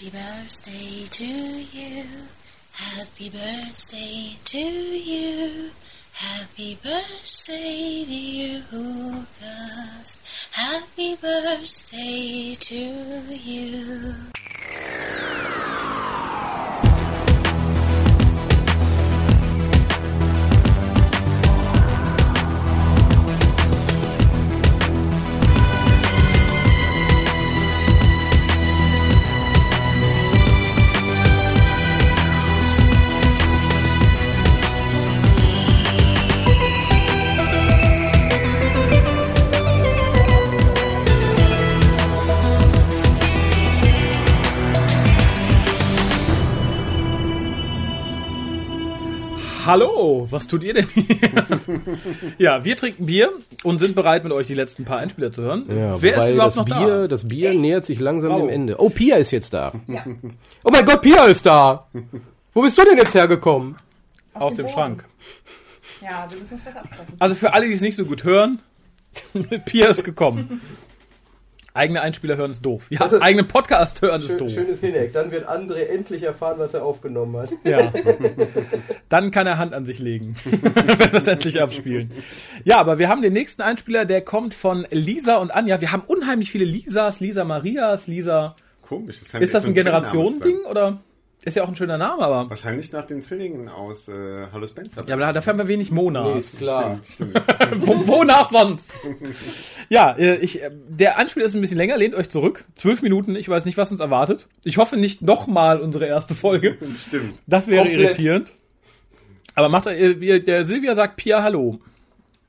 Happy birthday to you. Happy birthday to you. Happy birthday, dear August. Happy birthday to you. Hallo, was tut ihr denn hier? ja, wir trinken Bier und sind bereit, mit euch die letzten paar Einspieler zu hören. Ja, Wer ist überhaupt noch Bier, da? Das Bier nähert sich langsam Oh. dem Ende. Oh, Pia ist jetzt da. Oh mein Gott, Pia ist da. Wo bist du denn jetzt hergekommen? Aus dem Schrank. Ja, wir müssen uns besser absprechen. Also für alle, die es nicht so gut hören, Pia ist gekommen. Eigene Einspieler hören ist doof. Ja, Also- eigene Podcast hören ist doof. schönes Hineck. Dann wird André endlich erfahren, was er aufgenommen hat. Ja. Dann kann er Hand an sich legen, wenn wir es endlich abspielen. Ja, aber wir haben den nächsten Einspieler, der kommt von Lisa und Anja. Wir haben unheimlich viele Lisas, Lisa Marias, Lisa. Komisch. Das Ist das ein Generationending oder? Ist ja auch ein schöner Name, aber. Wahrscheinlich nach den Zwillingen aus äh, Hallo Spencer. Ja, aber dafür haben wir wenig Monas. Nee, ist klar. Stimmt, stimmt. Wo, wonach sonst? ja, äh, ich, äh, der Anspiel ist ein bisschen länger, lehnt euch zurück. Zwölf Minuten, ich weiß nicht, was uns erwartet. Ich hoffe nicht nochmal unsere erste Folge. stimmt. Das wäre Komplett. irritierend. Aber macht äh, wie- der Silvia sagt Pia Hallo.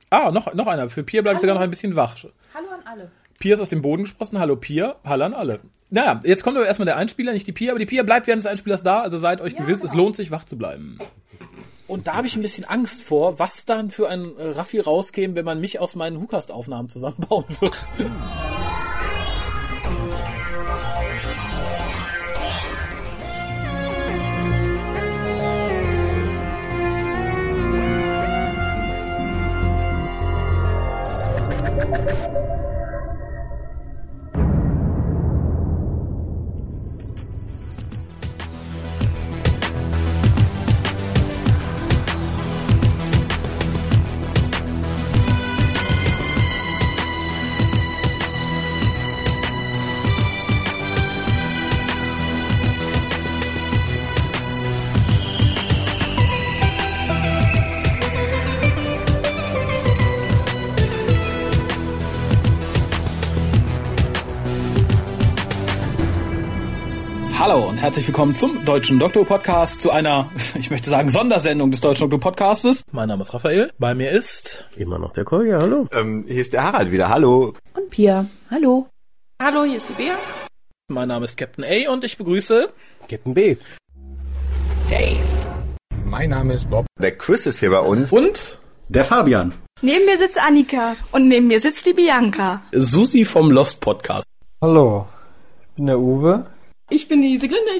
Ah, noch, noch einer. Für Pia bleibe ich sogar noch ein bisschen wach. Hallo an alle. Pia ist aus dem Boden gesprossen. Hallo Pia. Hallo an alle. Naja, jetzt kommt aber erstmal der Einspieler, nicht die Pia, aber die Pia bleibt während des Einspielers da, also seid euch Ja, gewiss, es genau. lohnt sich, wach zu bleiben. Und da habe ich ein bisschen Angst vor, was dann für ein äh, Raffi rauskäme, wenn man mich aus meinen Hukast-Aufnahmen zusammenbauen würde. Herzlich willkommen zum Deutschen Doktor Podcast, zu einer, ich möchte sagen, Sondersendung des Deutschen Doktor Podcastes. Mein Name ist Raphael, bei mir ist Immer noch der Kolja, hallo. Ähm, hier ist der Harald wieder. Hallo. Und Pia. Hallo. Hallo, hier ist die Bea. mein Name ist Captain A und ich begrüße Captain B. Mein Name ist Bob. Der Chris ist hier bei uns. und Der Fabian. Neben mir sitzt Annika und neben mir sitzt die Bianca. Susi vom Lost Podcast. Hallo, ich bin der Uwe. Ich bin die Siglinde.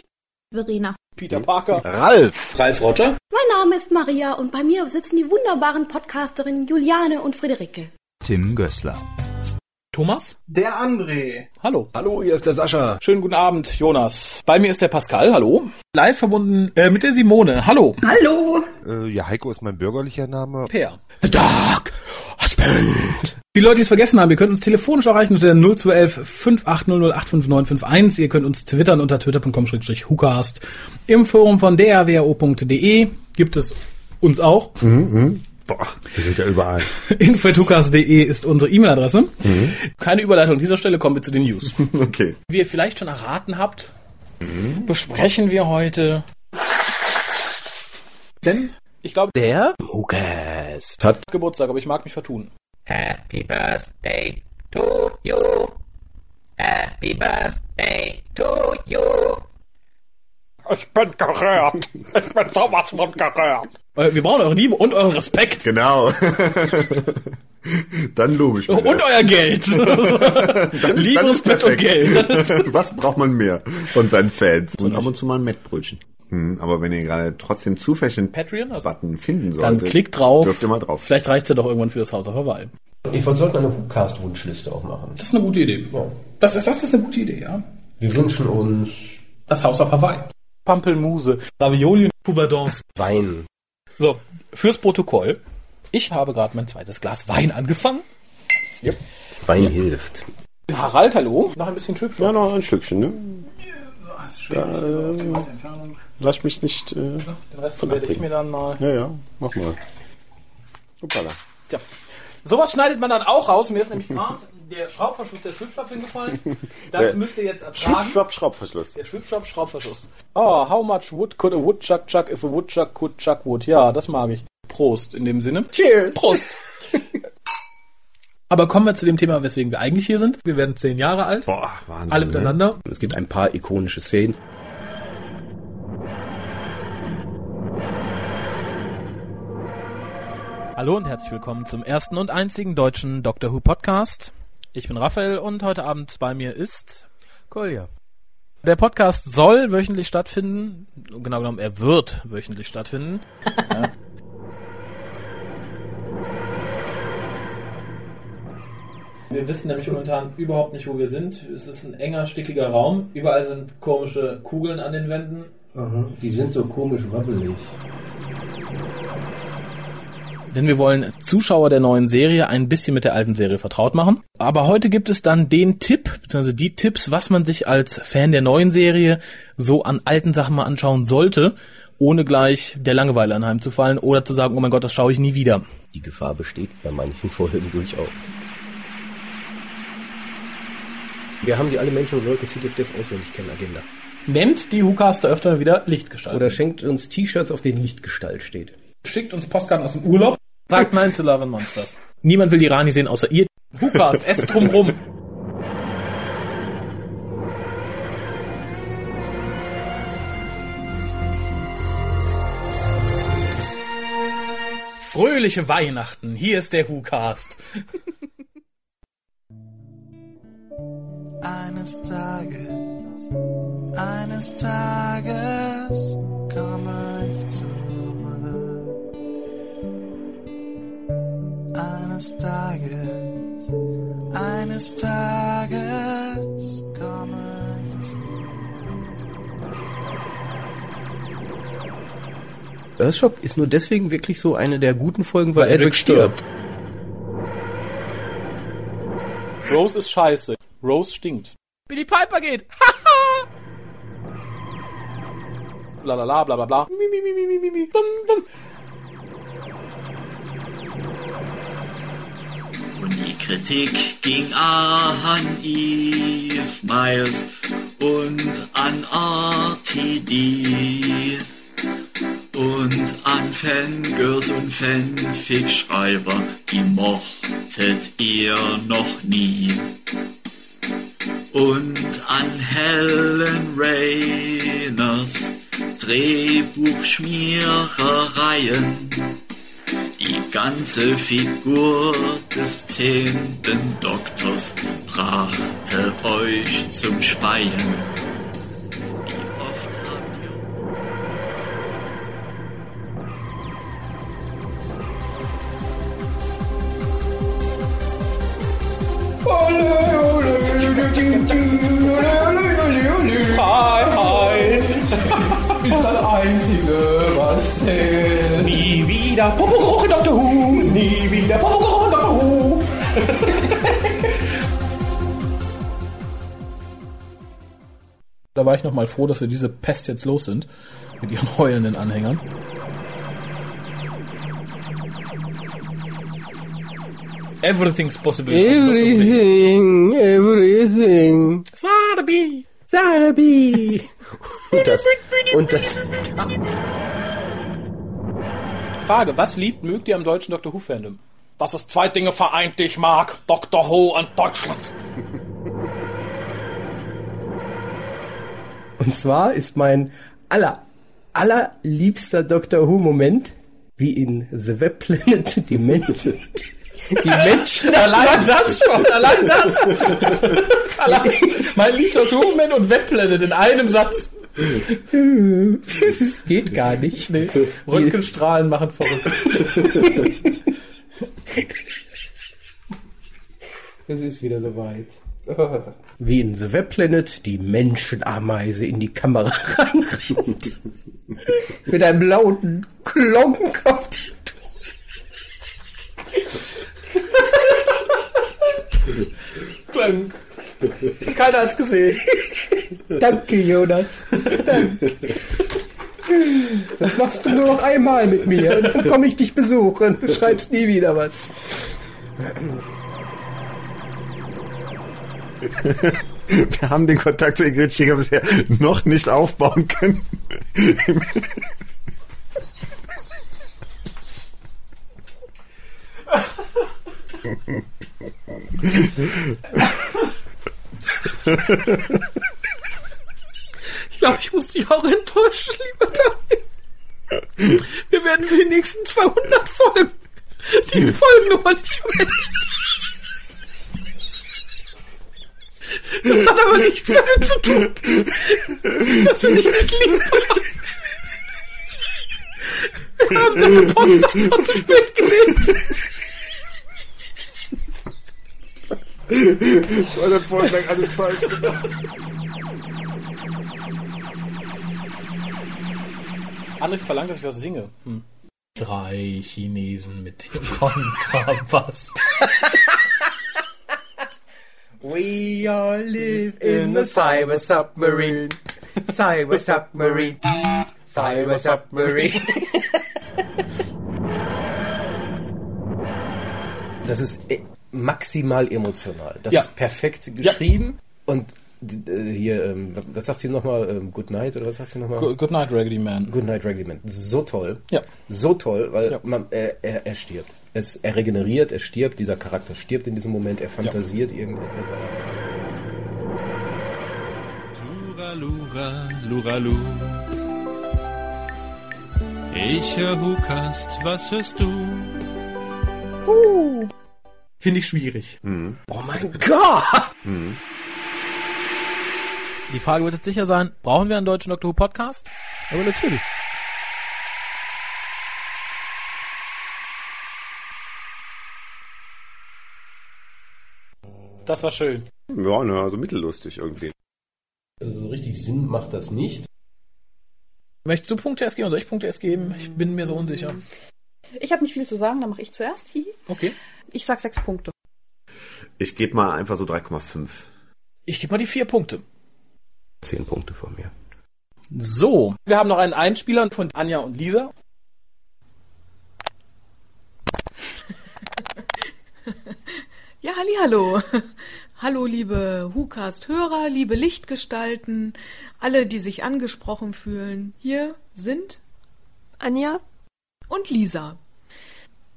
Verena. Peter Parker. Ralf. Ralf Roger. Mein Name ist Maria und bei mir sitzen die wunderbaren Podcasterinnen Juliane und Friederike. Tim Gößler. Thomas. Der André. Hallo. Hallo, hier ist der Sascha. Schönen guten Abend, Jonas. Bei mir ist der Pascal. Hallo. Live verbunden äh, mit der Simone. Hallo. Hallo. Äh, ja, Heiko ist mein bürgerlicher Name. Per. The Dark Husband. Die Leute, die es vergessen haben, ihr könnt uns telefonisch erreichen unter der 0211 5800 Ihr könnt uns twittern unter twitter.com-hucast. Im Forum von drwo.de gibt es uns auch. Boah, wir sind ja überall. info.hucast.de ist unsere E-Mail-Adresse. Keine Überleitung an dieser Stelle, kommen wir zu den News. Okay. Wie ihr vielleicht schon erraten habt, besprechen wir heute. Denn ich glaube, Der Hukast hat Geburtstag, aber ich mag mich vertun. Happy birthday to you. Happy birthday to you. Ich bin gerührt. Ich bin sowas von gerührt. Äh, Wir brauchen eure Liebe und euren Respekt. Genau. Dann lobe ich mir. Und euer Geld. Dann- Liebe, dann Respekt und. Geld. Das Was braucht man mehr von seinen Fans? Und ab und zu mal ein Mettbrötchen. Hm, aber wenn ihr gerade trotzdem zufällig einen Patreon? Also, Button finden dann solltet, klickt drauf. dürft ihr mal drauf. Vielleicht reicht's ja doch irgendwann für das Haus auf Hawaii. Ich sollten eine Hukast-Wunschliste auch machen. Das ist eine gute Idee. Ja. Das ist, das ist eine gute Idee, ja. Wir wünschen uns Das Haus auf Hawaii. Pampelmuse, Ravioli und Poubadons. Wein. So, fürs Protokoll. Ich habe gerade mein zweites Glas Wein angefangen. Wein hilft. Harald, hallo. Noch ein bisschen Chips. Ja, noch ein Stückchen, ne? Da, äh, lass mich nicht. Äh, Den Rest werde ich mir dann mal. ja, ja, mach mal. Hoppala. Tja. Sowas schneidet man dann auch raus. Mir ist nämlich gerade der Schraubverschluss der Schwipschwapp hingefallen. Das müsst ihr jetzt ertragen. schwapp, Schraubverschluss. Der Schwipschwapp Schraubverschluss. Oh, how much wood could a woodchuck chuck if a woodchuck could chuck wood? Ja, das mag ich. Prost in dem Sinne. Cheers. Prost. Aber kommen wir zu dem Thema, weswegen wir eigentlich hier sind. Wir werden zehn Jahre alt. Boah, Wahnsinn. Alle ne? miteinander. Es gibt ein paar ikonische Szenen. Hallo und herzlich willkommen zum ersten und einzigen deutschen Doctor Who Podcast. Ich bin Raphael und heute Abend bei mir ist Kolja. der Podcast soll wöchentlich stattfinden. Genau genommen, er wird wöchentlich stattfinden. ja. Wir wissen nämlich momentan überhaupt nicht, wo wir sind. Es ist ein enger, stickiger Raum. Überall sind komische Kugeln an den Wänden. Die sind so komisch wabbelig. Denn wir wollen Zuschauer der neuen Serie ein bisschen mit der alten Serie vertraut machen. Aber heute gibt es dann den Tipp, beziehungsweise die Tipps, was man sich als Fan der neuen Serie so an alten Sachen mal anschauen sollte, ohne gleich der Langeweile anheimzufallen oder zu sagen, oh mein Gott, das schaue ich nie wieder. Die Gefahr besteht bei manchen Folgen durchaus. Wir haben die alle Menschen sollten Sie dürft jetzt auswendig kennen, Agenda. Nennt die WhoCaster öfter wieder Lichtgestalt. Oder schenkt uns T-Shirts, auf denen Lichtgestalt steht. schickt uns Postkarten aus dem Urlaub. Sagt Nein zu Love and Monsters. Niemand will die Rani sehen, außer ihr. WhoCast, esst drumrum. Fröhliche Weihnachten, hier ist der WhoCast. Eines Tages, eines Tages komme ich zurück. Eines Tages, eines Tages komme ich zurück. Earthshock ist nur deswegen wirklich so eine der guten Folgen, weil, Weil Edric Edric stirbt. Rose ist scheiße. Rose stinkt. Billy Piper geht. Blablabla, bla bla bla. Mi, mi, mi, mi, mi, mi, mi. Bum, bum. Und die Kritik ging an Eve Miles und an RTD und an Fangirls und Fanfic-Schreiber, die mochtet ihr noch nie. Und an Helen Rayners Drehbuchschmierereien. Die ganze Figur des zehnten Doktors brachte euch zum Speien. Wieder Who. da war ich noch mal froh, dass wir diese Pest jetzt los sind. Mit ihren heulenden Anhängern. Everything's possible. Everything, everything. Sarbi. Sabi. Und das, und das, Frage, was liebt, mögt ihr am deutschen Doctor Who-Fandom? Dass es zwei Dinge vereint, die ich mag. Doctor Who und Deutschland. und zwar ist mein aller, allerliebster Doctor Who Moment, wie in The Web Planet die Menschen, die Menschen, Allein das schon, allein das. allein, mein liebster Human und Webplanet in einem Satz. das geht gar nicht. Nee, Röntgenstrahlen machen verrückt. Es ist wieder soweit. wie in The Web Planet die Menschenameise in die Kamera reinrennt. Mit einem lauten Klonk auf die Klang. Keiner hat's gesehen. Danke, Jonas. Danke. Das machst du nur noch einmal mit mir. Und dann komme ich dich besuchen. Du schreibst nie wieder was. Wir haben den Kontakt zu Ingrid Schäger bisher noch nicht aufbauen können. Ich glaube, ich muss dich auch enttäuschen, lieber Daniel. Wir werden für die nächsten 200 Folgen die Folgennummer nicht mehr Das hat aber nichts damit zu tun, dass wir nicht nicht lieben. Wir haben deine Post einfach zu spät gelesen. Ich war vorhin lang alles falsch gemacht. André verlangt, dass ich was singe. Hm. Drei Chinesen mit dem Kontrabass. We all live in the cyber submarine. Cyber submarine. Cyber submarine. Das ist e- maximal emotional. Das Ja. ist perfekt geschrieben. Und äh, hier, ähm, was sagt sie nochmal? Ähm, Good Night oder was sagt sie nochmal? Good, good night, Raggedy Man. Good Night Raggedy Man. So toll. Ja. So toll, weil Ja. man, er, er, er stirbt. Es, er regeneriert, er stirbt, dieser Charakter stirbt in diesem Moment, er fantasiert irgendetwas. Lura, lura, luralu. Ich hör Hukast, was hörst du? Uh. Finde ich schwierig. Oh mein Gott! Die Frage wird jetzt sicher sein, brauchen wir einen deutschen Doctor Who Podcast? Aber natürlich. Das war schön. Ja, ne, also mittellustig irgendwie. Also so richtig Sinn macht das nicht. Möchtest du Punkte erst geben oder soll ich Punkte erst geben? Ich bin mir so unsicher. Ich habe nicht viel zu sagen, dann mache ich zuerst. Okay. Ich sag sechs Punkte. Ich gebe mal einfach so 3,5. Ich gebe mal die vier Punkte. Zehn Punkte von mir. So, wir haben noch einen Einspieler von Anja und Lisa. Ja, hallo. Hallo, liebe Hukast-Hörer, liebe Lichtgestalten, alle, die sich angesprochen fühlen. Hier sind Anja und Lisa.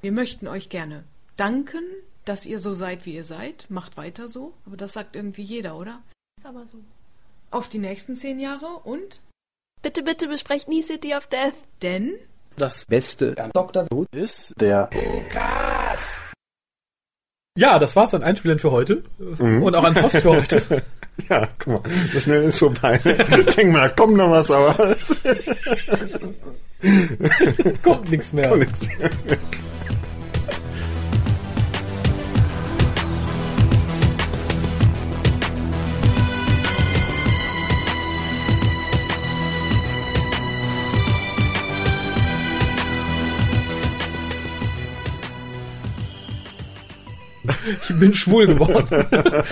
Wir möchten euch gerne danken, dass ihr so seid, wie ihr seid. Macht weiter so. Aber das sagt irgendwie jeder, oder? Ist aber so. Auf die nächsten zehn Jahre und? Bitte, bitte besprecht nie City of Death. Denn Das Beste Dr. Who ist der Ja, das war's an Einspielern für heute. Und auch an Post für heute. Ja, guck mal, so schnell ist vorbei. Denk mal, da kommt noch was, aber. Kommt nichts mehr. Kommt nichts mehr. Ich bin schwul geworden.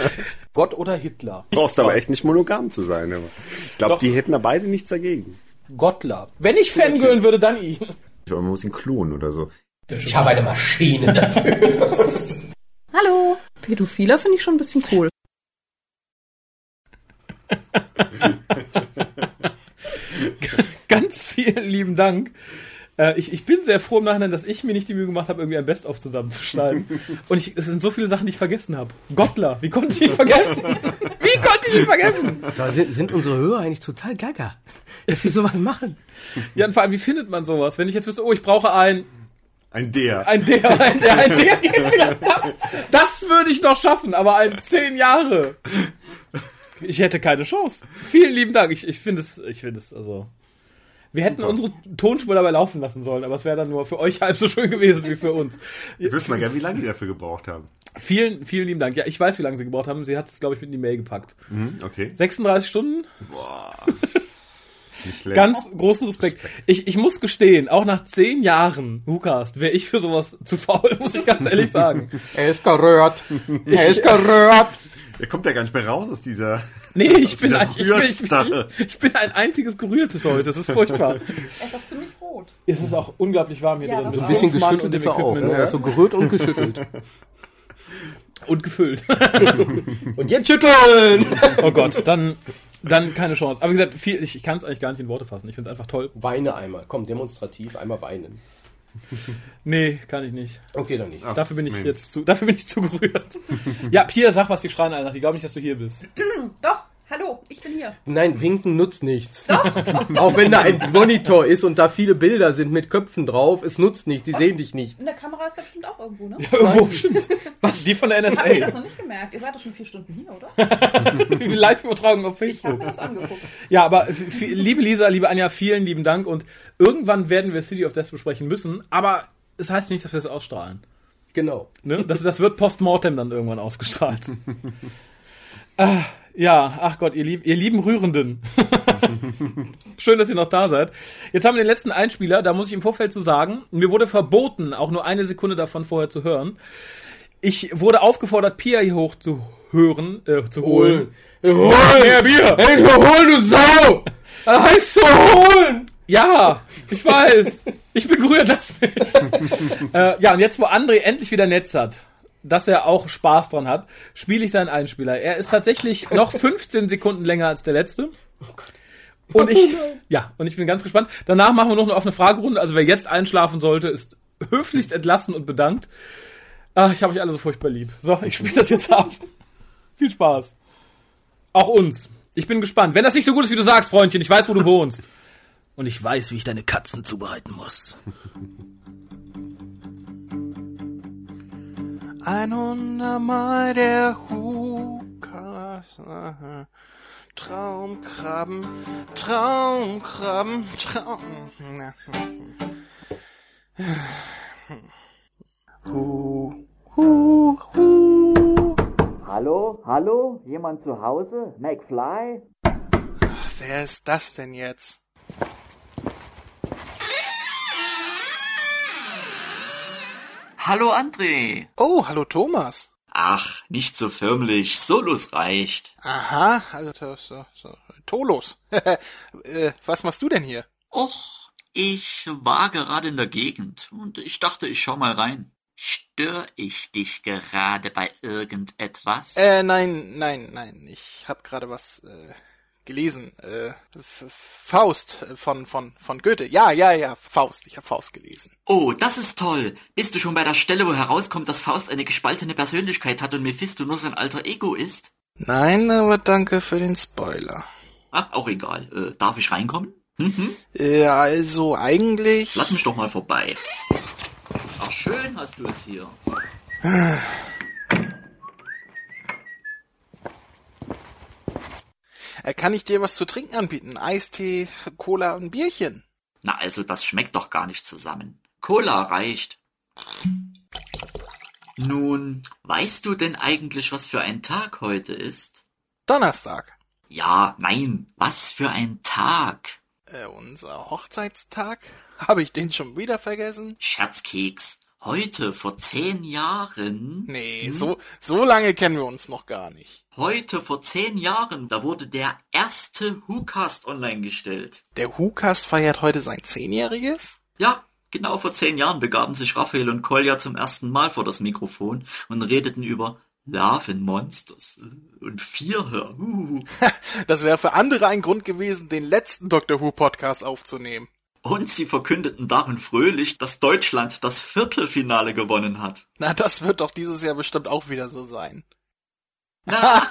Gott oder Hitler? Brauchst aber echt nicht monogam zu sein. aber Ich glaube, die hätten da beide nichts dagegen. Gottler. Wenn ich fangirlen würde, dann ihn. Aber man muss ihn klonen oder so. Ich habe eine Maschine dafür. Hallo. Pädophiler finde ich schon ein bisschen cool. Ganz vielen lieben Dank. Äh, ich, ich bin sehr froh im Nachhinein, dass ich mir nicht die Mühe gemacht habe, irgendwie ein Best-of zusammenzuschneiden. Und ich, es sind so viele Sachen, die ich vergessen habe. Gottler, wie konnte ich ihn vergessen? Wie konnte ich ihn vergessen? So, sind, sind unsere Hörer eigentlich total gaga, dass sie sowas machen? Ja, und vor allem, wie findet man sowas? Wenn ich jetzt wüsste, oh, ich brauche ein, Ein der. ein der, ein der, ein der, geht vielleicht. das, das würde ich noch schaffen, aber ein zehn Jahre. Ich hätte keine Chance. Vielen lieben Dank. Ich, ich finde es, ich finde es, also. Wir hätten unsere Tonspur dabei laufen lassen sollen, aber es wäre dann nur für euch halb so schön gewesen wie für uns. Ich wüsste mal gerne, wie lange die dafür gebraucht haben. Vielen, vielen lieben Dank. Ja, ich weiß, wie lange sie gebraucht haben. Sie hat es, glaube ich, mit in die Mail gepackt. Mhm, okay. 36 Stunden? Boah. Nicht schlecht. Ganz großen Respekt. Ich, ich muss gestehen, auch nach zehn Jahren WhoCast wäre ich für sowas zu faul, muss ich ganz ehrlich sagen. Er ist gerührt. Er ist gerührt. Er kommt ja gar nicht mehr raus aus dieser. Nee, ich bin, dieser ein, ich, bin, ich, bin, ich bin ein einziges Gerührtes heute. Das ist furchtbar. Er ist auch ziemlich rot. Es ist auch unglaublich warm hier Ja, drin. auch. Ein bisschen geschüttelt und dem ist er auch. Equipment. Ne? Ist so gerührt und geschüttelt. Und gefüllt. Und jetzt schütteln! oh Gott, dann, dann keine Chance. Aber wie gesagt, viel, ich, ich kann es eigentlich gar nicht in Worte fassen. Ich finde es einfach toll. Weine einmal. Komm, demonstrativ einmal weinen. Nee, kann ich nicht. Okay, dann nicht. Ach, Dafür bin ich Mensch. jetzt zu, dafür bin ich zu gerührt. ja, Pia, sag was, die schreien alle nach. Die glauben nicht, dass du hier bist. Doch, hallo, ich bin hier. Nein, winken nutzt nichts. Auch wenn da ein Monitor ist und da viele Bilder sind mit Köpfen drauf, es nutzt nichts, die sehen dich nicht. In der Kamera ist da bestimmt auch irgendwo, ne? Irgendwo bestimmt. Was? Die von der Ich habe das NSA? noch nicht gemerkt. Ihr seid doch schon vier Stunden hier, oder? Die Live-Übertragung auf Ich habe Facebook. mir das angeguckt. Ja, aber liebe Lisa, liebe Anja, vielen lieben Dank und irgendwann werden wir City of Death besprechen müssen, aber es heißt nicht, dass wir es ausstrahlen. Genau. Ne? Das, das wird postmortem dann irgendwann ausgestrahlt. ah, ja, ach Gott, ihr, lieb, ihr lieben Rührenden. Schön, dass ihr noch da seid. Jetzt haben wir den letzten Einspieler, da muss ich im Vorfeld zu sagen, mir wurde verboten, auch nur eine Sekunde davon vorher zu hören. Ich wurde aufgefordert, Pia hier hoch zu hören, äh, zu holen. Hol! Mehr Bier! Ey, hol, du Sau! Das heißt so holen! Ja, ich weiß. Ich bin gerührt, lass mich. äh, ja, und jetzt, wo André endlich wieder Netz hat, dass er auch Spaß dran hat, spiele ich seinen Einspieler. Er ist tatsächlich noch 15 Sekunden länger als der letzte. Und ich, ja, und ich bin ganz gespannt. Danach machen wir noch eine offene Fragerunde. Also wer jetzt einschlafen sollte, ist höflichst entlassen und bedankt. Ach, ich habe euch alle so furchtbar lieb. So, ich spiele das jetzt ab. Viel Spaß. Auch uns. Ich bin gespannt. Wenn das nicht so gut ist, wie du sagst, Freundchen, ich weiß, wo du wohnst. Und ich weiß, wie ich deine Katzen zubereiten muss. 100 Mal der Hukas. Traumkrabben, Traumkrabben, Traum. Hu, hu, hu. Hallo, hallo, jemand zu Hause? McFly? Wer ist das denn jetzt? Hallo André. Oh, hallo Thomas. Ach, nicht so förmlich. Solus reicht. Aha, also so, so, Tolos. äh, was machst du denn hier? Och, ich war gerade in der Gegend und ich dachte, ich schau mal rein. Stör ich dich gerade bei irgendetwas? Äh, nein, nein, nein. Ich hab gerade was äh, gelesen. Äh, Faust äh, von von von Goethe. Ja, ja, ja, Faust. Ich hab Faust gelesen. Oh, das ist toll. Bist du schon bei der Stelle, wo herauskommt, dass Faust eine gespaltene Persönlichkeit hat und Mephisto nur sein alter Ego ist? Nein, aber danke für den Spoiler. Ah, auch egal. Äh, darf ich reinkommen? Mhm. Äh, also eigentlich. Lass mich doch mal vorbei. Ach, schön hast du es hier. Kann ich dir was zu trinken anbieten? Eistee, Cola und Bierchen. Na, also das schmeckt doch gar nicht zusammen. Cola reicht. Nun, weißt du denn eigentlich, was für ein Tag heute ist? Donnerstag. Ja, nein, was für ein Tag? Äh, unser Hochzeitstag? Habe ich den schon wieder vergessen? Scherzkeks. Heute vor zehn Jahren? Nee, Hm? so, so lange kennen wir uns noch gar nicht. Heute vor zehn Jahren, da wurde der erste WhoCast online gestellt. Der WhoCast feiert heute sein Zehnjähriges? Ja, genau vor zehn Jahren begaben sich Raphael und Kolja zum ersten Mal vor das Mikrofon und redeten über Larven Monsters und Vierhör. Uh. Das wäre für andere ein Grund gewesen, den letzten Doctor Who Podcast aufzunehmen. Und sie verkündeten darin fröhlich, dass Deutschland das Viertelfinale gewonnen hat. Na, das wird doch dieses Jahr bestimmt auch wieder so sein. Na,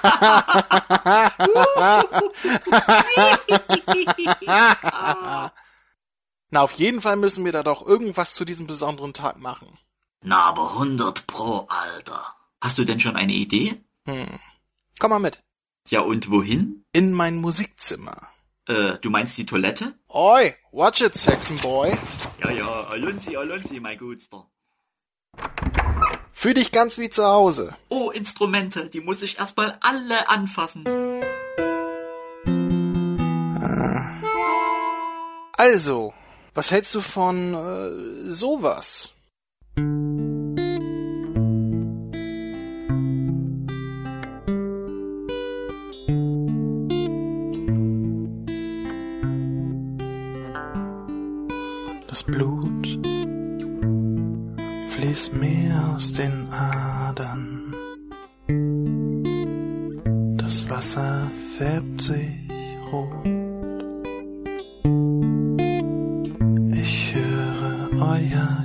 auf jeden Fall müssen wir da doch irgendwas zu diesem besonderen Tag machen. Na, aber 100 pro, Alter. Hast du denn schon eine Idee? Hm. Komm mal mit. Ja, und wohin? In mein Musikzimmer. Äh, du meinst die Toilette? Oi, watch it, Saxon Boy. Ja, ja, Alonzi, Alonzi, mein Gutster. Fühl dich ganz wie zu Hause. Oh, Instrumente, die muss ich erstmal alle anfassen. Also, was hältst du von äh, sowas? Blut fließt mir aus den Adern. Das Wasser färbt sich rot. Ich höre euer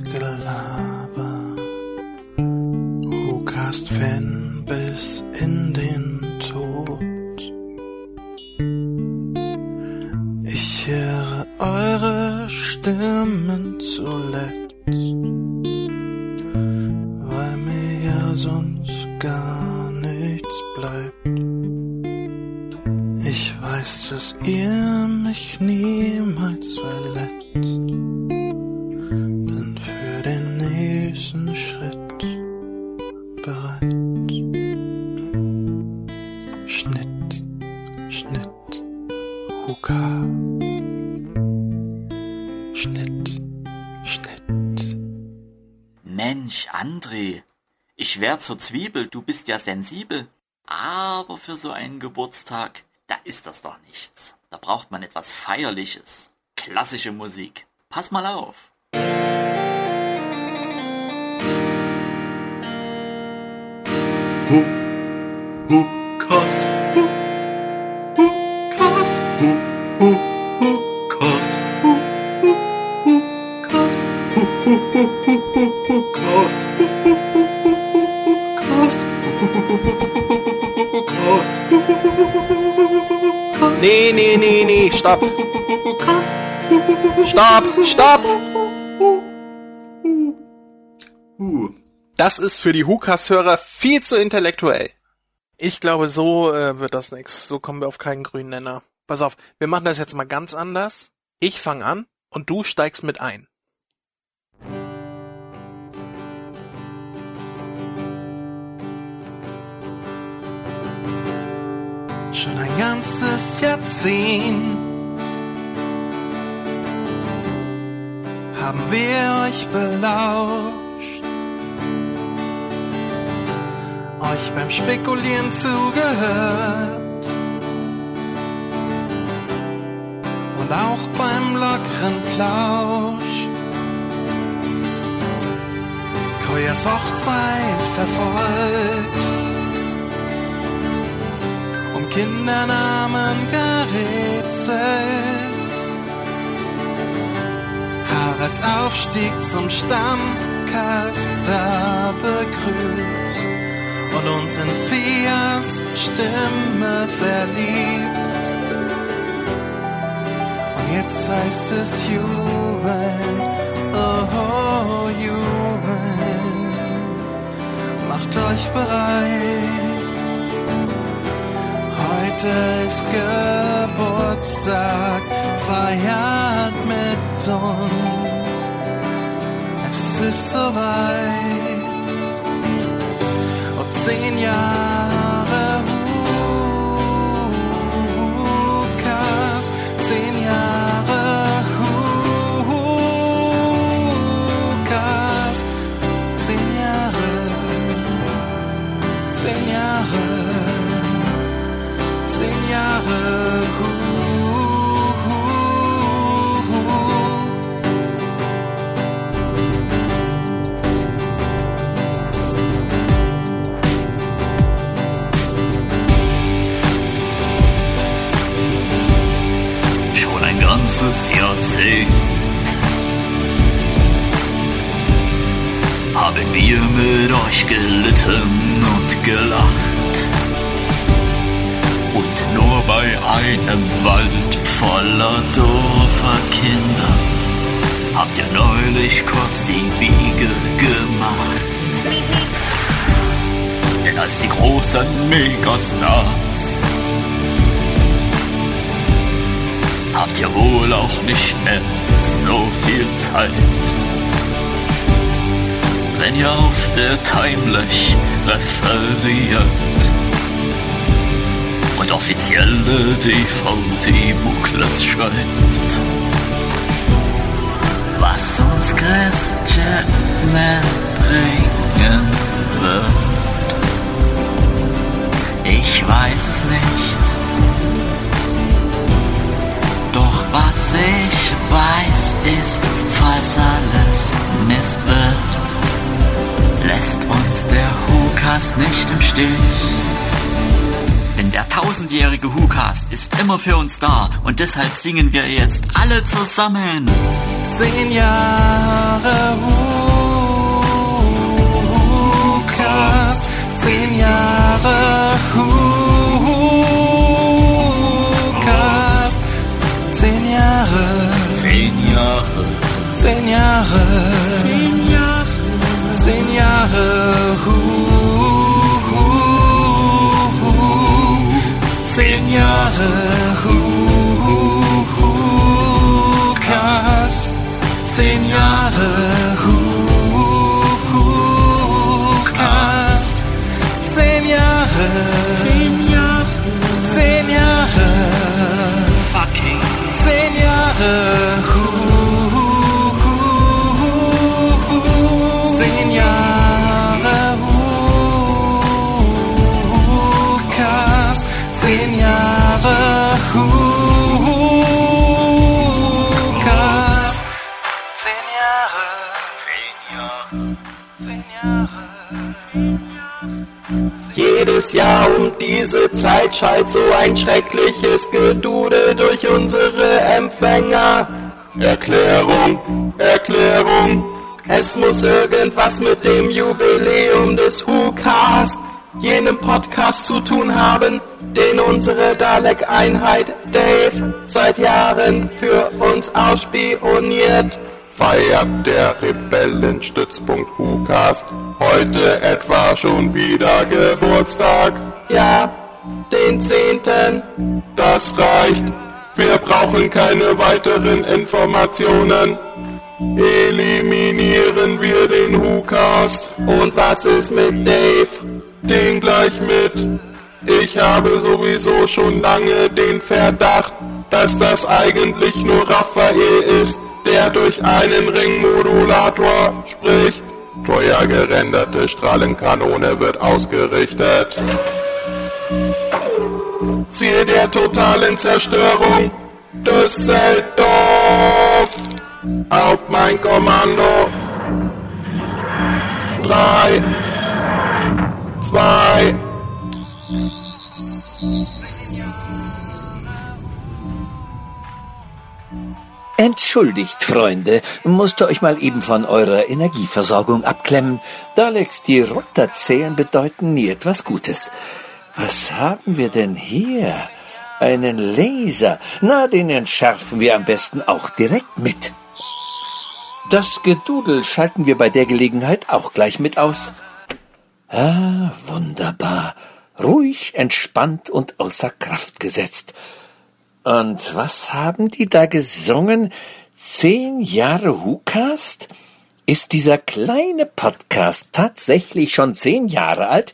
zur Zwiebel, du bist ja sensibel. Aber für so einen Geburtstag, da ist das doch nichts. Da braucht man etwas Feierliches. Klassische Musik. Pass mal auf. Hu, Hukast, Nee, nee, nee, nee, stopp. Stopp, stopp. Das ist für die Hukas-Hörer viel zu intellektuell. Ich glaube, so äh, wird das nix. So kommen wir auf keinen grünen Nenner. Pass auf, wir machen das jetzt mal ganz anders. Ich fang an und du steigst mit ein. Schon ein ganzes Jahrzehnt. Haben wir euch belauscht, euch beim Spekulieren zugehört. Und auch beim lockeren Plausch. Koyas Hochzeit verfolgt, Kindernamen gerätselt. Haralds Aufstieg zum Stammcaster begrüßt und uns in Pias Stimme verliebt. Und jetzt heißt es jubeln, oh, jubeln, macht euch bereit. Heute ist Geburtstag, feiert mit uns. Es ist soweit. Und zehn Jahre Jahrzehnt haben wir mit euch gelitten und gelacht. Und nur bei einem Wald voller doofer Kinder habt ihr neulich kurz die Biege gemacht. Denn als die großen Megastars habt ihr wohl auch nicht mehr so viel Zeit. Wenn ihr auf der Timelash referiert und offizielle DVD-Booklets schreibt, was uns Christian bringen wird. Ich weiß es nicht. Doch was ich weiß ist, falls alles Mist wird, lässt uns der Hukas nicht im Stich. Denn der tausendjährige Hukast ist immer für uns da und deshalb singen wir jetzt alle zusammen. Zehn Jahre Hukas, zehn Jahre Hukas, Jahre, zehn Jahre, zehn Jahre, zehn Jahre Zehn Jahre Hukas, diese Zeit schallt so ein schreckliches Gedudel durch unsere Empfänger. Erklärung, Erklärung. Es muss irgendwas mit dem Jubiläum des WhoCast, jenem Podcast zu tun haben, den unsere Dalek-Einheit Dave seit Jahren für uns ausspioniert. Feiert der Rebellenstützpunkt WhoCast heute etwa schon wieder Geburtstag? Ja, den zehnten. Das reicht. Wir brauchen keine weiteren Informationen. Eliminieren wir den WhoCast. Und was ist mit Dave? Den gleich mit. Ich habe sowieso schon lange den Verdacht, dass das eigentlich nur Raphael ist, der durch einen Ringmodulator spricht. Teuer gerenderte Strahlenkanone wird ausgerichtet. Ziel der totalen Zerstörung Düsseldorf. Auf mein Kommando. Drei, zwei, Entschuldigt, Freunde, musste euch mal eben von eurer Energieversorgung abklemmen. Daleks, die runterzählen, bedeuten nie etwas Gutes. Was haben wir denn hier? Einen Laser. Na, den entschärfen wir am besten auch direkt mit. Das Gedudel schalten wir bei der Gelegenheit auch gleich mit aus. Ah, wunderbar. Ruhig, entspannt und außer Kraft gesetzt. Und was haben die da gesungen? Zehn Jahre WhoCast? Ist dieser kleine Podcast tatsächlich schon zehn Jahre alt?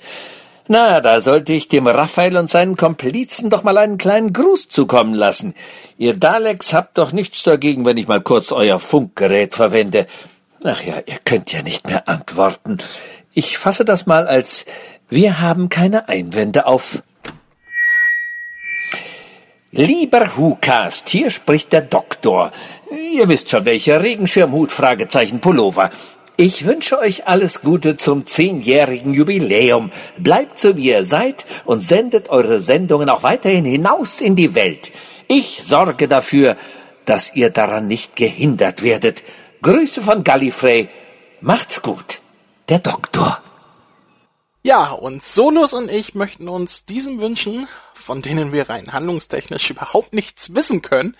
Na, da sollte ich dem Raphael und seinen Komplizen doch mal einen kleinen Gruß zukommen lassen. Ihr Daleks habt doch nichts dagegen, wenn ich mal kurz euer Funkgerät verwende. Ach ja, ihr könnt ja nicht mehr antworten. Ich fasse das mal als wir haben keine Einwände auf. Lieber Hukast, hier spricht der Doktor. Ihr wisst schon, welcher Regenschirmhut, Fragezeichen, Pullover. Ich wünsche euch alles Gute zum zehnjährigen Jubiläum. Bleibt so wie ihr seid und sendet eure Sendungen auch weiterhin hinaus in die Welt. Ich sorge dafür, dass ihr daran nicht gehindert werdet. Grüße von Gallifrey. Macht's gut. Der Doktor. Ja, und Solos und ich möchten uns diesen Wünschen, von denen wir rein handlungstechnisch überhaupt nichts wissen können,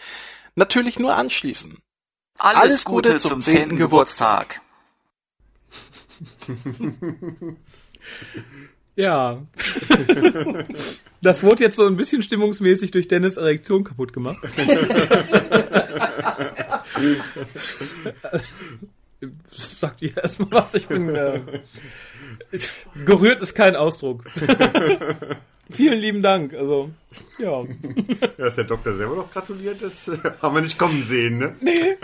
natürlich nur anschließen. Alles, Alles Gute, Gute, zum zehnten Geburtstag. Ja. Das wurde jetzt so ein bisschen stimmungsmäßig durch Dennis Erektion kaputt gemacht. Sagt ihr erstmal was? Ich bin. Äh, gerührt ist kein Ausdruck. Vielen lieben Dank. Also, ja. Dass der Doktor selber noch gratuliert, das äh, haben wir nicht kommen sehen, ne? Nee.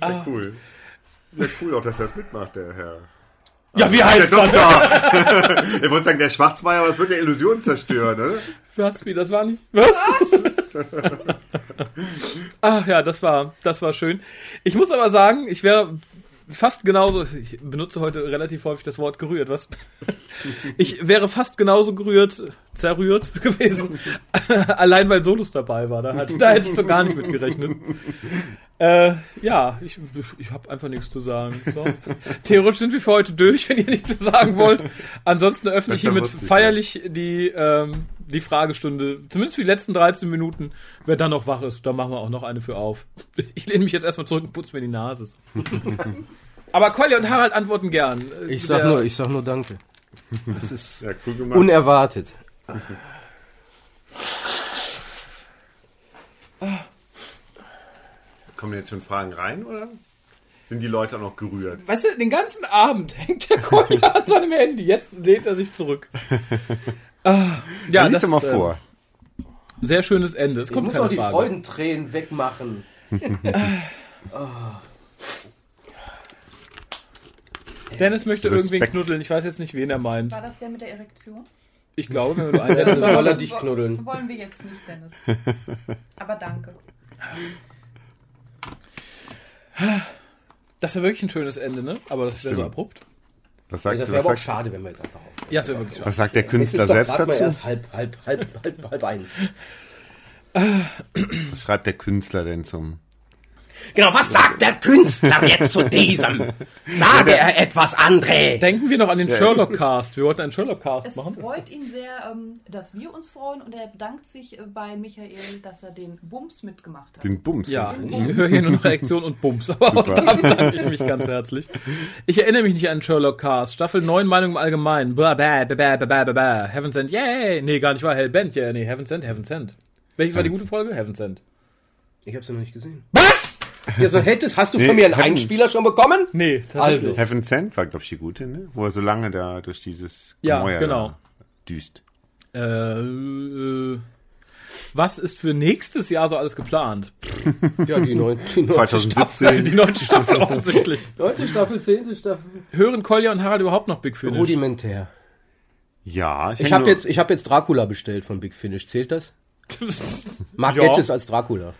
Ja Ah. cool. Ja, cool auch, dass er das mitmacht, der Herr. Ja, wie der heißt er? Doktor? ich wollte sagen, der Schwarzmeier, aber es wird ja Illusion zerstören, oder? Was? Wie? Das war nicht. Was? Ach ja, das war, das war schön. Ich muss aber sagen, ich wäre fast genauso, ich benutze heute relativ häufig das Wort gerührt, was? Ich wäre fast genauso gerührt, zerrührt gewesen, allein weil Solus dabei war. Da, hat, da hätte ich so gar nicht mit gerechnet. Äh, ja, ich, ich habe einfach nichts zu sagen. So. Theoretisch sind wir für heute durch, wenn ihr nichts mehr sagen wollt. Ansonsten öffne ich hiermit feierlich die, ähm, die Fragestunde. Zumindest für die letzten 13 Minuten. Wer dann noch wach ist, da machen wir auch noch eine für auf. Ich lehne mich jetzt erstmal zurück und putze mir die Nase. Aber Kolja und Harald antworten gern. Ich sag der- nur, ich sag nur Danke. Das ist Ja, cool unerwartet. Kommen jetzt schon Fragen rein, oder? Sind die Leute auch noch gerührt? Weißt du, den ganzen Abend hängt der Kolja an seinem Handy. Jetzt lehnt er sich zurück. Ah, ja, lies das doch mal äh, vor. Sehr schönes Ende. Es Ich kommt muss auch die Frage. Freudentränen wegmachen. oh. Dennis möchte Respekt. irgendwen knuddeln. Ich weiß jetzt nicht, wen er meint. War das der mit der Erektion? Ich glaube, wenn du einen Ja, dann soll er dich knuddeln. Wollen wir jetzt nicht, Dennis. Aber danke. Das wäre wirklich ein schönes Ende, ne? Aber das wäre so Stimmt. abrupt. Was sagt, das wäre aber auch schade, wenn wir jetzt einfach auf. Ja, das wäre wirklich schade. was sagt der Künstler selbst grad mal dazu? erst halb, halb, halb, halb, halb eins. Was schreibt der Künstler denn zum... Genau, was sagt der Künstler jetzt zu diesem? Sage er etwas, André! Denken wir noch an den Ja. Sherlock-Cast. Wir wollten einen Sherlock-Cast Es machen. freut ihn sehr, ähm, dass wir uns freuen und er bedankt sich äh, bei Michael, dass er den Bums mitgemacht hat. Den Bums. Ja, Den ich Bums. höre hier nur noch Reaktion und Bums, aber auch Super. da bedanke ich mich ganz herzlich. Ich erinnere mich nicht an Sherlock Cast. Staffel 9 Meinung im Allgemeinen. Blah, blah, blah, blah, blah, blah. Heaven Sent, yay! Nee, gar nicht wahr. Hellbent, yeah, nee, Heaven Sent, Heaven Sent. Welches war die gute Folge? Heaven Sent. Ich hab's ja noch nicht gesehen. Was? Ja, so hättest, hast du Nee, von mir einen Heaven- Einspieler schon bekommen? Nee, Also. tatsächlich. Heaven Sent war, glaube ich, die gute, ne? Wo er so lange da durch dieses Ja, Gemäuer genau. da düst. Äh, äh, was ist für nächstes Jahr so alles geplant? Ja, die neunte, die neunte 2017. Staffel. Die neunte Staffel offensichtlich. Neunte Staffel, zehnte Staffel. Hören Kolja und Harald überhaupt noch Big Finish? Rudimentär. Ja, ich, Ich habe jetzt, ich hab jetzt Dracula bestellt von Big Finish. Zählt das? Mark Ja. Gettis als Dracula.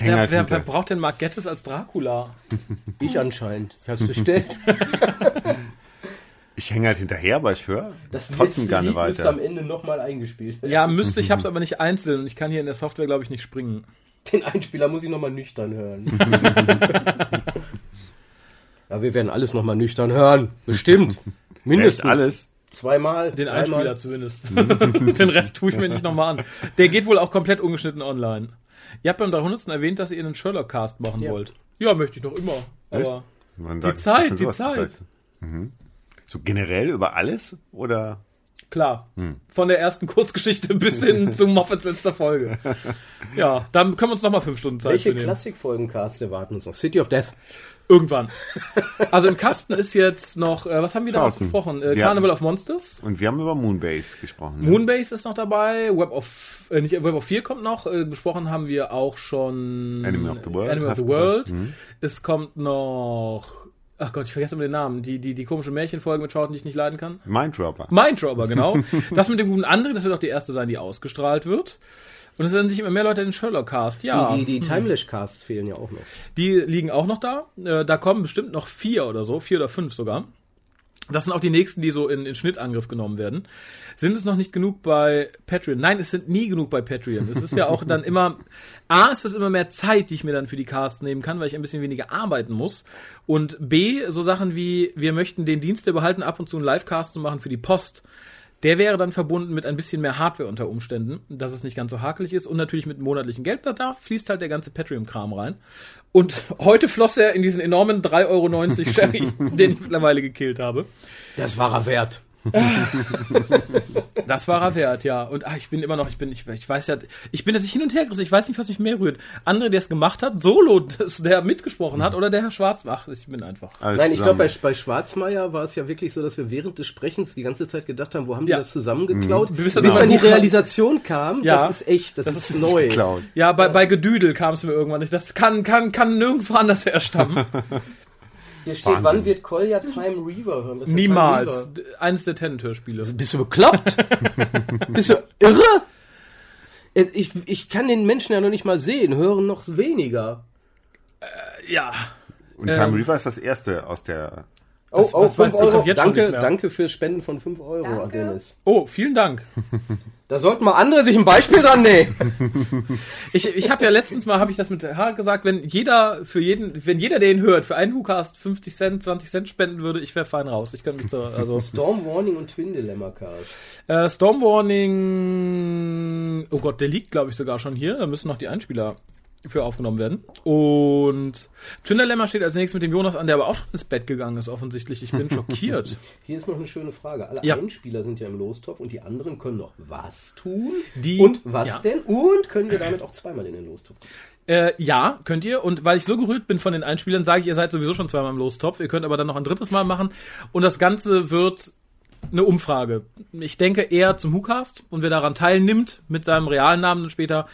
Wer, wer, wer braucht denn Mark Gettis als Dracula? Ich anscheinend. Ich hab's bestellt. Ich hänge halt hinterher, aber ich höre Das trotzdem gerne Lied weiter. am Ende nochmal eingespielt. Ja, müsste, ich hab's aber nicht einzeln und ich kann hier in der Software, glaube ich, nicht springen. Den Einspieler muss ich nochmal nüchtern hören. ja, wir werden alles nochmal nüchtern hören. Bestimmt. Mindestens. Echt alles? Zweimal. Den. Einspieler zumindest. Den Rest tue ich mir nicht nochmal an. Der geht wohl auch komplett ungeschnitten online. Ihr habt beim 300. erwähnt, dass ihr einen Sherlock-Cast machen Ja. wollt. Ja, möchte ich doch immer. Aber Man die sagt- Zeit, die Zeit. Mhm. So generell über alles? Oder? Klar. Hm. Von der ersten Kursgeschichte bis hin zu Moffats letzter Folge. Ja, dann können wir uns nochmal fünf Stunden Zeit Welche nehmen. Klassikfolgencasts erwarten uns noch? City of Death. Irgendwann. Also im Kasten ist jetzt noch, äh, was haben wir da besprochen? Äh, Carnival of Monsters. Und wir haben über Moonbase gesprochen. ne? Moonbase ist noch dabei, Web of, äh, nicht, Web of 4 kommt noch, äh, besprochen haben wir auch schon Enemy of the World, Enemy of the. World. Mhm. Es kommt noch, ach Gott, ich vergesse immer den Namen, die, die, die komische Märchenfolge mit Charlton, die ich nicht leiden kann. Minddropper. Minddropper, genau. das mit dem guten André, das wird auch die erste sein, die ausgestrahlt wird. Und es werden sich immer mehr Leute in den Sherlock-Cast, ja. Die, die, die Timelash-Casts fehlen ja auch noch. Die liegen auch noch da. Äh, da kommen bestimmt noch vier oder so, vier oder fünf sogar. Das sind auch die nächsten, die so in, in Schnittangriff genommen werden. Sind es noch nicht genug bei Patreon? Nein, es sind nie genug bei Patreon. Es ist ja auch dann immer, A, ist es immer mehr Zeit, die ich mir dann für die Casts nehmen kann, weil ich ein bisschen weniger arbeiten muss. Und B, so Sachen wie, wir möchten den Dienst behalten, ab und zu einen Livecast zu machen für die Post. Der wäre dann verbunden mit ein bisschen mehr Hardware unter Umständen, dass es nicht ganz so hakelig ist und natürlich mit monatlichem Geld. Da- Da fließt halt der ganze Patreon-Kram rein. Und heute floss er in diesen enormen 3,90 Euro Sherry, den ich mittlerweile gekillt habe. Das war er wert. Das war er wert, ja. Und ah, ich bin immer noch, ich bin, ich, ich weiß ja, ich bin jetzt hin und her gerissen, ich weiß nicht, was mich mehr rührt. André, der es gemacht hat, Solo, das, der mitgesprochen hat, oder der Herr Schwarzbach. Ich bin einfach. Nein, ich glaube, bei, bei Schwarzmeier war es ja wirklich so, dass wir während des Sprechens die ganze Zeit gedacht haben, wo haben Ja. die das zusammengeklaut? Mhm. Bis Bis dann, dann die Realisation kam, Ja. das ist echt, das, ist, neu. Ja, bei, bei Gedüdel kam es mir irgendwann nicht. Das kann, kann, kann nirgendwo anders herstammen. Hier steht, Wahnsinn. wann wird Kolja Time Reaver hören? Niemals. Reaver? Eines der Tennant-Hörspiele. Bist du bekloppt? Bist du irre? Ich, ich kann den Menschen ja noch nicht mal sehen, hören noch weniger. Ja. Und Ähm. Time Reaver ist das erste aus der. Oh, Das- oh, weiß 5 ich doch Euro. Danke, danke fürs Spenden von 5 Euro, Dennis. Oh, vielen Dank. Da sollten mal andere sich ein Beispiel dran nehmen. Ich, ich habe ja letztens mal, habe ich das mit Harald gesagt, wenn jeder für jeden, wenn jeder den hört, für einen WhoCast 50 Cent, 20 Cent spenden würde, ich wäre fein raus. Ich könnte mich so, also Storm Warning und Twin Dilemma Cast. äh, Storm Warning, oh Gott, der liegt glaube ich sogar schon hier. Da müssen noch die Einspieler für aufgenommen werden. Und Twin Dilemma steht als nächstes mit dem Jonas an, der aber auch schon ins Bett gegangen ist offensichtlich. Ich bin schockiert. Hier ist noch eine schöne Frage. Alle Ja. Einspieler sind ja im Lostopf und die anderen können noch was tun? Die- und was ja. denn? Und können wir damit auch zweimal in den Lostopf? Äh, ja, könnt ihr. Und weil ich so gerührt bin von den Einspielern, sage ich, ihr seid sowieso schon zweimal im Lostopf. Ihr könnt aber dann noch ein drittes Mal machen. Und das Ganze wird eine Umfrage. Ich denke eher zum WhoCast. Und wer daran teilnimmt, mit seinem realen Namen dann später,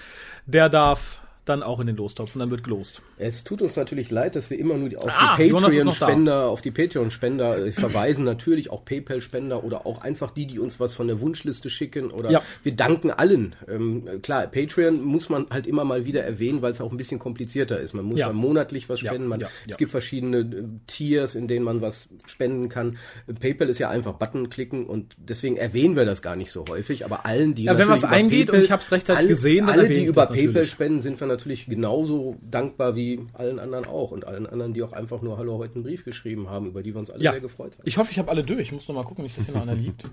der darf dann auch in den Lostopf und dann wird gelost. Es tut uns natürlich leid, dass wir immer nur auf Ah, die. Patreon-Spender, auf die Patreon-Spender äh, verweisen, natürlich auch PayPal-Spender oder auch einfach die, die uns was von der Wunschliste schicken oder Ja. wir danken allen. Ähm, klar, Patreon muss man halt immer mal wieder erwähnen, weil es auch ein bisschen komplizierter ist. Man muss Ja. monatlich was spenden. Man, ja, Es ja. gibt verschiedene äh, Tiers, in denen man was spenden kann. PayPal ist ja einfach Button klicken und deswegen erwähnen wir das gar nicht so häufig. Aber allen, die Ja, wenn was über eingeht und PayPal- ich hab's rechtzeitig alle, gesehen, alle, die über das natürlich. PayPal spenden, sind wir natürlich genauso dankbar wie allen anderen auch und allen anderen, die auch einfach nur Hallo heute einen Brief geschrieben haben, über die wir uns alle Ja, sehr gefreut haben. ich hoffe, ich habe alle durch. Ich muss noch mal gucken, nicht, dass hier noch einer liegt.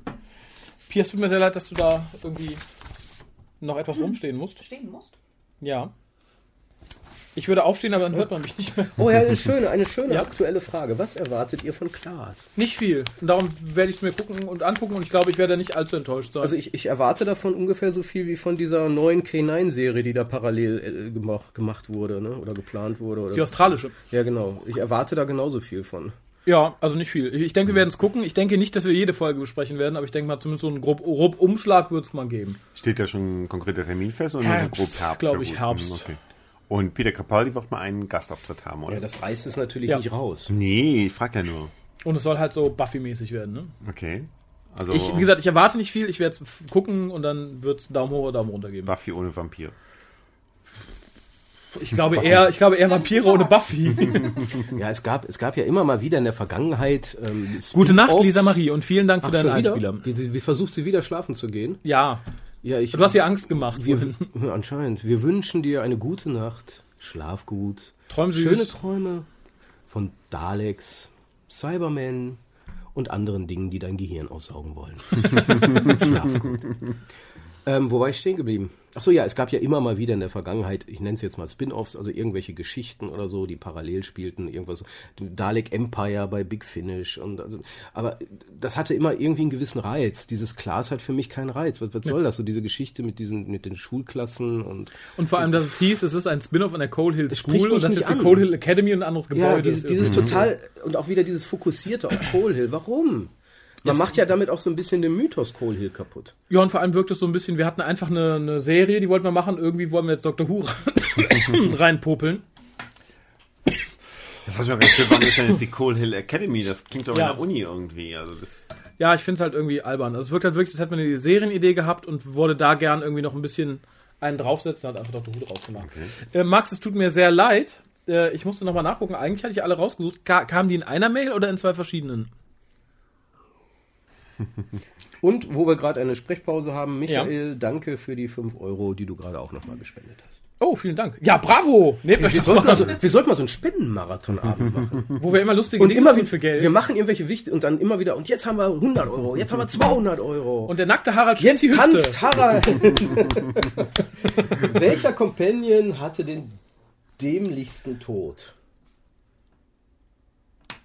Pia, es tut mir sehr leid, dass du da irgendwie noch etwas rumstehen musst. Stehen musst. Ja. Ich würde aufstehen, aber dann hört man mich nicht mehr. Oh ja, eine schöne, eine schöne Ja. aktuelle Frage. Was erwartet ihr von Klaas? Nicht viel. Und darum werde ich es mir gucken und angucken und ich glaube, ich werde nicht allzu enttäuscht sein. Also ich, ich erwarte davon ungefähr so viel wie von dieser neuen K9-Serie, die da parallel äh, gemacht, gemacht wurde, ne? Oder geplant wurde. Oder Die australische. Ja, genau. Ich erwarte da genauso viel von. Ja, also nicht viel. Ich denke, wir werden es gucken. Ich denke nicht, dass wir jede Folge besprechen werden, aber ich denke mal, zumindest so einen grob, grob Umschlag wird es mal geben. Steht da schon ein konkreter Termin fest oder Herbst, so grob Herbst? glaub ich. Herbst. Mhm, Okay. Und Peter Capaldi wird mal einen Gastauftritt haben, oder? Ja, das reißt es natürlich Ja. nicht raus. Nee, ich frage ja nur. Und es soll halt so Buffy-mäßig werden, ne? Okay. Also Ich, wie gesagt, ich erwarte nicht viel. Ich werde es gucken und dann wird es Daumen hoch oder Daumen runter geben. Buffy ohne Vampir. Ich glaube eher, ich glaube eher Vampire ohne Buffy. Ja, es gab, es gab ja immer mal wieder in der Vergangenheit. Ähm, Gute Nacht. Lisa Marie, und vielen Dank für Ach, deinen wieder? Einspieler. Wie, wie versucht sie wieder schlafen zu gehen? Ja. Ja, ich, Du hast ihr Angst gemacht. Wir, anscheinend. Wir wünschen dir eine gute Nacht. Schlaf gut. Träum süß. Schöne Träume von Daleks, Cybermen und anderen Dingen, die dein Gehirn aussaugen wollen. Schlaf gut. Ähm, wo war ich stehen geblieben? Achso, ja, es gab ja immer mal wieder in der Vergangenheit, ich nenne es jetzt mal Spin-offs, also irgendwelche Geschichten oder so, die parallel spielten, irgendwas, Dalek Empire bei Big Finish und also, aber das hatte immer irgendwie einen gewissen Reiz. Dieses Klaas hat für mich keinen Reiz. Was, was soll das? So diese Geschichte mit diesen, mit den Schulklassen und Und vor allem, dass es hieß, es ist ein Spin-off an der Coal Hill School und das ist die. Coal Hill Academy und ein anderes Gebäude. Ja, dieses, dieses ist. total und auch wieder dieses Fokussierte auf Coal Hill. Warum? Man macht ja damit auch so ein bisschen den Mythos Coal Hill kaputt. Ja, und vor allem wirkt es so ein bisschen, wir hatten einfach eine, eine Serie, die wollten wir machen, irgendwie wollen wir jetzt Dr. Who reinpopeln. Das hast du mir recht, warum ist denn jetzt die Coal Hill Academy? Das klingt doch wie Ja. eine Uni irgendwie. Also das, Ja, ich finde es halt irgendwie albern. Also es wirkt halt wirklich, als hätte man eine Serienidee gehabt und wollte da gern irgendwie noch ein bisschen einen draufsetzen, hat einfach Dr. Who draus gemacht. Äh, Max, es tut mir sehr leid. Äh, ich musste nochmal nachgucken. Eigentlich hatte ich alle rausgesucht. Ka kamen die in einer Mail oder in zwei verschiedenen? Und wo wir gerade eine Sprechpause haben, Michael, danke für die 5 Euro, die du gerade auch nochmal gespendet hast. Oh, vielen Dank. Ja, bravo! Nehmt Wir, euch wir, sollten mal. so, wir sollten mal so einen Spendenmarathonabend machen. Wo wir immer lustige Und Dinge immer tun für Geld. Wir machen irgendwelche wichtig und dann immer wieder, und jetzt haben wir 100 Euro, jetzt haben wir 200 Euro. Und der nackte Harald Jetzt die Hüfte. tanzt Harald. Welcher Companion hatte den dämlichsten Tod?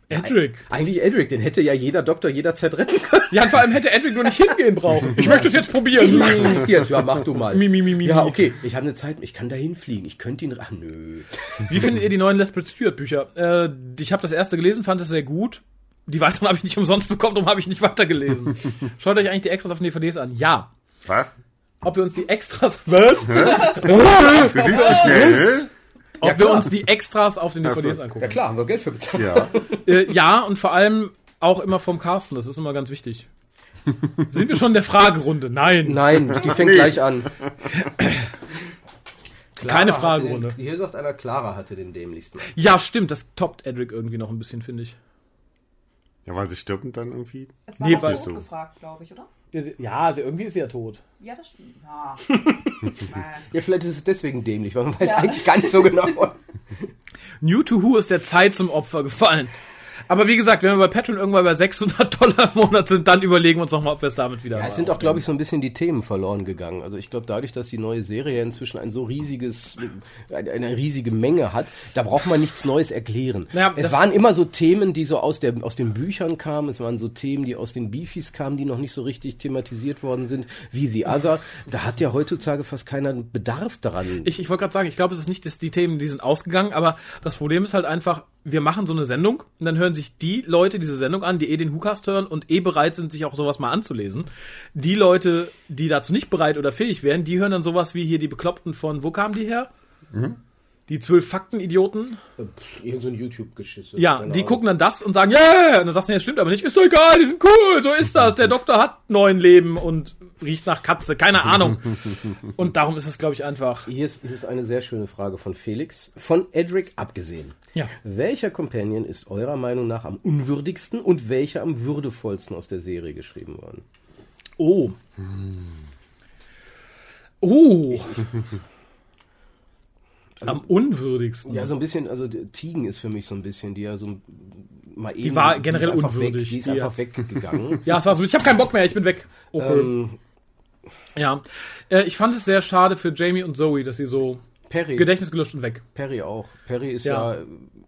Edric. Eigentlich Edric, den hätte ja jeder Doktor jederzeit retten können. Ja, und vor allem hätte Edric nur nicht hingehen brauchen. Ich möchte es jetzt probieren. Mach das jetzt. Ja, mach du mal. Mi, mi, mi, mi, ja, okay. Ich habe eine Zeit, ich kann da hinfliegen. Ich könnte ihn. Ach nö. Wie findet ihr die neuen Lethbridge Stewart Bücher? Äh, ich habe das erste gelesen, fand es sehr gut. Die weiteren habe ich nicht umsonst bekommen, darum habe ich nicht weitergelesen. Schaut euch eigentlich die Extras auf den DVDs an. Ja. Was? Ob wir uns die Extras. Was? Du liest so schnell. Ob Ja, wir uns die Extras auf den so. DVDs angucken. Ja klar, haben wir Geld für bezahlt. Ja. Äh, ja, und vor allem auch immer vom Carsten, das ist immer ganz wichtig. Sind wir schon in der Fragerunde? Nein. Nein, die fängt Nee. gleich an. Keine Fragerunde. Den, hier sagt einer, Clara hatte den dämlichsten. Ja, stimmt, das toppt Edric irgendwie noch ein bisschen, finde ich. Ja, weil sie stirbt und dann irgendwie. Es war Nee, nee, weil- tot gefragt, glaube ich, oder? Ja, also irgendwie ist sie ja tot. Ja, das stimmt. Ja. Ja, vielleicht ist es deswegen dämlich, weil man weiß Ja. eigentlich gar nicht so genau. New to Who ist der Zeit zum Opfer gefallen. Aber wie gesagt, wenn wir bei Patreon irgendwann bei 600 Dollar im Monat sind, dann überlegen wir uns nochmal, ob wir es damit wieder Ja, es sind auch, glaube ich, so ein bisschen die Themen verloren gegangen. Also ich glaube, dadurch, dass die neue Serie inzwischen ein so riesiges, eine, riesige Menge hat, da braucht man nichts Neues erklären. Ja, es waren immer so Themen, die so aus, der, aus den Büchern kamen, es waren so Themen, die aus den Beefies kamen, die noch nicht so richtig thematisiert worden sind, wie The Other. Da hat ja heutzutage fast keiner Bedarf daran. Ich, ich wollte gerade sagen, ich glaube, es ist nicht, dass die Themen, die sind ausgegangen, aber das Problem ist halt einfach, wir machen so eine Sendung und dann hören sich die Leute diese Sendung an, die eh den Hookast hören und eh bereit sind, sich auch sowas mal anzulesen. Die Leute, die dazu nicht bereit oder fähig wären, die hören dann sowas wie hier die Bekloppten von, wo kamen die her? Die zwölf Fakten-Idioten. Irgend so ein YouTube-Geschisse. Ja, Keine die gucken dann das und sagen, yeah! Und dann sagst du, ja, stimmt aber nicht, ist doch egal, die sind cool, so ist das. Der Doktor hat neun Leben und riecht nach Katze, keine Ahnung. Und darum ist es, glaube ich, einfach. Hier ist, hier ist eine sehr schöne Frage von Felix. Von Edric abgesehen. Ja. Welcher Companion ist eurer Meinung nach am unwürdigsten und welcher am würdevollsten aus der Serie geschrieben worden? Oh. Oh. Am unwürdigsten. Ja, so ein bisschen, also die Tigen ist für mich so ein bisschen, die ja so mal eben. Die war generell einfach unwürdig. Weg, die ist Die einfach hat- weggegangen. Ja, es war so, ich habe keinen Bock mehr, ich bin weg. Okay. Ähm, ja. Äh, ich fand es sehr schade für Jamie und Zoe, dass sie so Perry. Gedächtnis gelöscht und weg. Perry auch. Perry ist Ja. ja,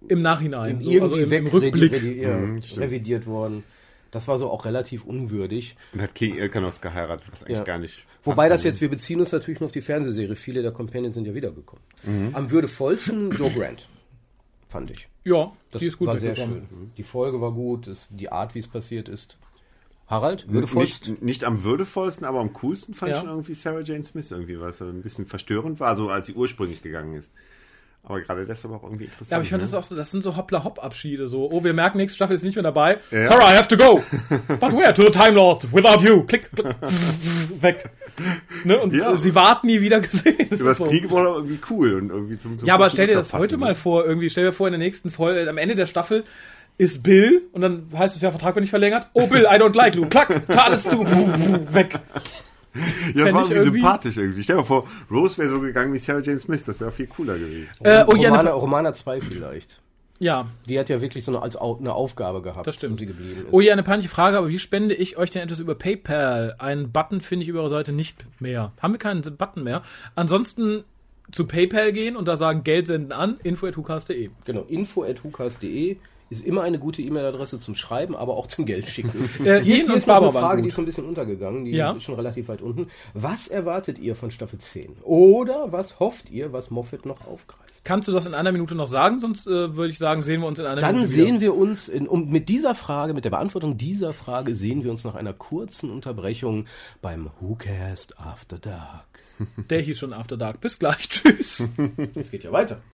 Im Nachhinein. im so, irgendwie also im, im Rückblick. ja, Mhm, revidiert worden. Das war so auch relativ unwürdig. Und hat King Ilkanos geheiratet, was eigentlich Ja. gar nicht. Wobei das jetzt, wir beziehen uns natürlich nur auf die Fernsehserie. Viele der Companions sind ja wiedergekommen. Mhm. Am würdevollsten Joe Grant, fand ich. Ja, Das die ist gut war sehr schön. Die Folge war gut, das, die Art, wie es passiert ist. Harald, N- würdevollst? Nicht, nicht am würdevollsten, aber am coolsten fand Ja. ich schon irgendwie Sarah Jane Smith irgendwie, weil es ein bisschen verstörend war, so als sie ursprünglich gegangen ist. Aber gerade deshalb auch irgendwie interessant. Ja, aber ich fand ne? das auch so, das sind so Hoppla-Hopp-Abschiede, so, oh, wir merken, nächste Staffel ist nicht mehr dabei. Ja. Sorry, I have to go. But where? To the Time Lost. Without you. Klick, klick, weg. Ne? Und Ja. sie warten nie wieder gesehen. Das Über das so. War irgendwie cool und irgendwie zum, zum Ja, aber stell dir das heute mal ne? vor, irgendwie, stell dir vor, in der nächsten Folge, am Ende der Staffel ist Bill und dann heißt es, ja, Vertrag wird nicht verlängert. Oh, Bill, I don't like you. Klack, alles zu, weg. Ja, das war irgendwie irgendwie- sympathisch irgendwie. Stell dir mal vor, Rose wäre so gegangen wie Sarah Jane Smith, das wäre viel cooler gewesen. Äh, oh, Romana, ne- Romana 2 vielleicht. Ja, Die hat ja wirklich so eine, als eine Aufgabe gehabt, Das stimmt. wo sie geblieben ist. Oh ja, eine peinliche Frage, aber wie spende ich euch denn etwas über PayPal? Einen Button finde ich über eure Seite nicht mehr. Haben wir keinen Button mehr? Ansonsten zu PayPal gehen und da sagen Geld senden an, info.hucast.de. Genau, info.hukas.de ist immer eine gute E-Mail-Adresse zum Schreiben, aber auch zum Geld schicken. Äh, hier ist, hier ist noch eine Frage, die ist so ein bisschen untergegangen, die Ja. ist schon relativ weit unten. Was erwartet ihr von Staffel 10? Oder was hofft ihr, was Moffat noch aufgreift? Kannst du das in einer Minute noch sagen? Sonst äh, würde ich sagen, sehen wir uns in einer Dann Minute sehen wieder. wir uns, in, um, mit dieser Frage, mit der Beantwortung dieser Frage, sehen wir uns nach einer kurzen Unterbrechung beim WhoCast After Dark. Der hieß schon After Dark. Bis gleich. Tschüss. Es geht ja weiter.